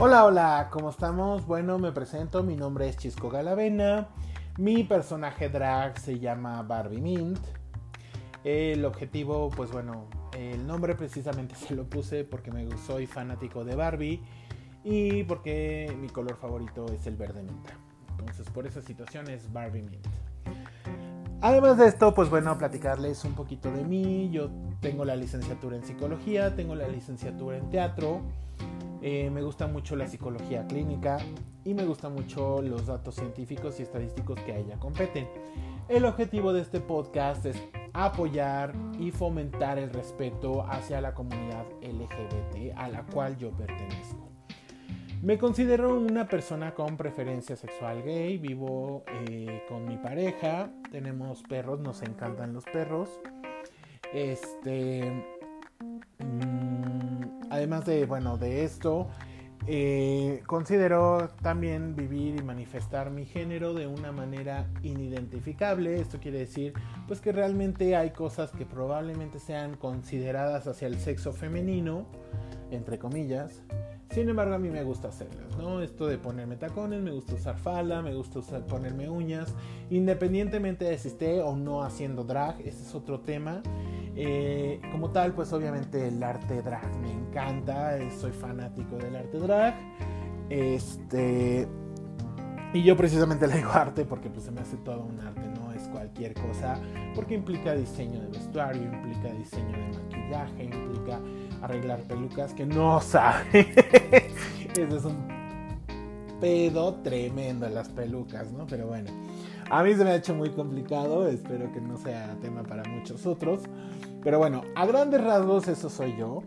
Hola, hola, ¿cómo estamos? Bueno, me presento, mi nombre es Chisco Galavena, mi personaje drag se llama Barbie Mint. El objetivo, pues bueno, el nombre precisamente se lo puse porque me soy fanático de Barbie y porque mi color favorito es el verde menta. Entonces, por esa situación es Barbie Mint. Además de esto, pues bueno, platicarles un poquito de mí. Yo tengo la licenciatura en psicología, tengo la licenciatura en teatro. Eh, me gusta mucho la psicología clínica y me gustan mucho los datos científicos y estadísticos que a ella competen. El objetivo de este podcast es apoyar y fomentar el respeto hacia la comunidad LGBT a la cual yo pertenezco. Me considero una persona con preferencia sexual gay, vivo eh, con mi pareja, tenemos perros, nos encantan los perros. Este, además de, bueno, de esto, eh, considero también vivir y manifestar mi género de una manera inidentificable. Esto quiere decir pues que realmente hay cosas que probablemente sean consideradas hacia el sexo femenino, entre comillas. Sin embargo, a mí me gusta hacerlas, ¿no? Esto de ponerme tacones, me gusta usar falda, me gusta ponerme uñas, independientemente de si esté o no haciendo drag, ese es otro tema. Eh, como tal, pues obviamente el arte drag me encanta, eh, soy fanático del arte drag. Este, y yo precisamente le digo arte porque pues se me hace todo un arte, no es cualquier cosa, porque implica diseño de vestuario, implica diseño de maquillaje, implica arreglar pelucas que no sabe. Ese es un pedo tremendo las pelucas, ¿no? Pero bueno, a mí se me ha hecho muy complicado, espero que no sea tema para muchos otros. Pero bueno, a grandes rasgos eso soy yo.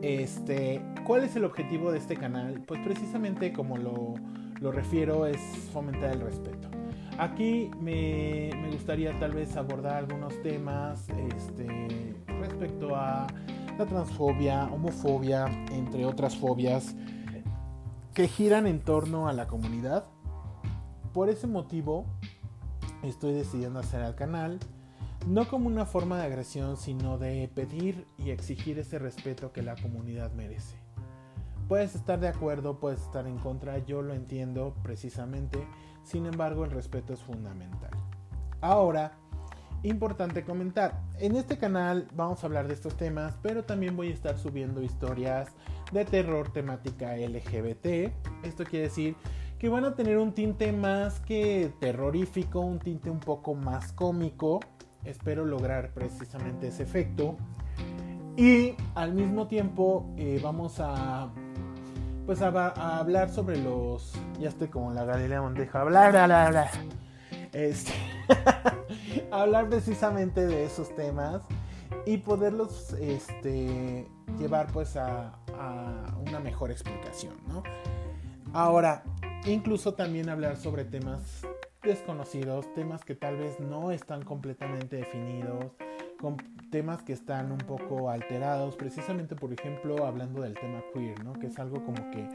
Este, ¿cuál es el objetivo de este canal? Pues precisamente como lo, lo refiero es fomentar el respeto. Aquí me, me, gustaría tal vez abordar algunos temas este, respecto a la transfobia, homofobia, entre otras fobias que giran en torno a la comunidad. Por ese motivo estoy decidiendo hacer el canal no como una forma de agresión, sino de pedir y exigir ese respeto que la comunidad merece. Puedes estar de acuerdo, puedes estar en contra, yo lo entiendo precisamente, sin embargo el respeto es fundamental. Ahora, importante comentar, en este canal vamos a hablar de estos temas, pero también voy a estar subiendo historias de terror temática LGBT. Esto quiere decir que van a tener un tinte más que terrorífico, un tinte un poco más cómico, espero lograr precisamente ese efecto. Y al mismo tiempo eh, vamos a pues a, hablar sobre los. Ya estoy como la Galilea Monteja. Hablar, hablar, hablar. Este, hablar precisamente de esos temas y poderlos este, llevar pues a, a, una mejor explicación, ¿no? Ahora, incluso también hablar sobre temas desconocidos, temas que tal vez no están completamente definidos, con temas que están un poco alterados, precisamente por ejemplo hablando del tema queer, ¿no? que es algo como que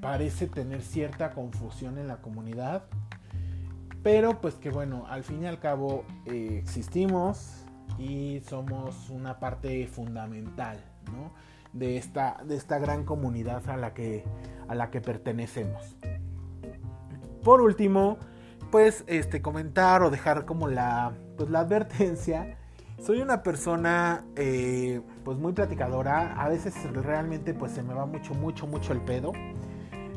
parece tener cierta confusión en la comunidad, pero pues que bueno, al fin y al cabo eh, existimos y somos una parte fundamental ¿no? de, esta, de esta gran comunidad a la que, a la que pertenecemos. Por último, pues este, comentar o dejar como la, pues, la advertencia. Soy una persona eh, pues muy platicadora. A veces realmente pues se me va mucho, mucho, mucho el pedo.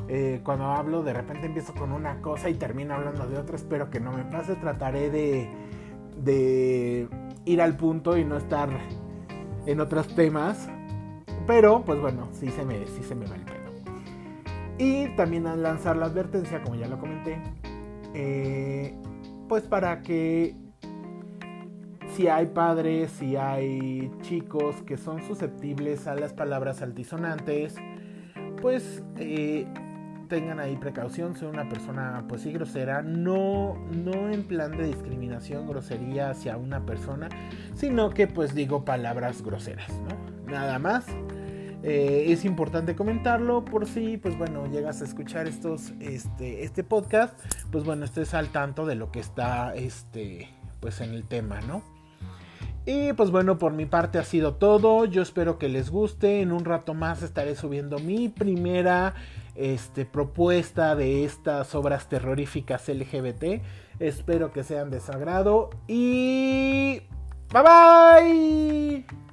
Eh, cuando hablo de repente empiezo con una cosa y termino hablando de otra. Espero que no me pase. Trataré de, ir al punto y no estar en otros temas. Pero pues bueno, sí se me, sí se me va el pedo. Y también a lanzar la advertencia, como ya lo comenté, eh, pues para que si hay padres, si hay chicos que son susceptibles a las palabras altisonantes, pues eh, tengan ahí precaución, soy una persona pues sí grosera, no, no en plan de discriminación, grosería hacia una persona, sino que pues digo palabras groseras, ¿no? Nada más. Eh, es importante comentarlo por si, pues bueno, llegas a escuchar estos, este, este podcast, pues bueno, estés al tanto de lo que está, este, pues en el tema, ¿no? Y pues bueno, por mi parte ha sido todo. Yo espero que les guste. En un rato más estaré subiendo mi primera este, propuesta de estas obras terroríficas LGBT. Espero que sean de sagrado. Y... Bye bye.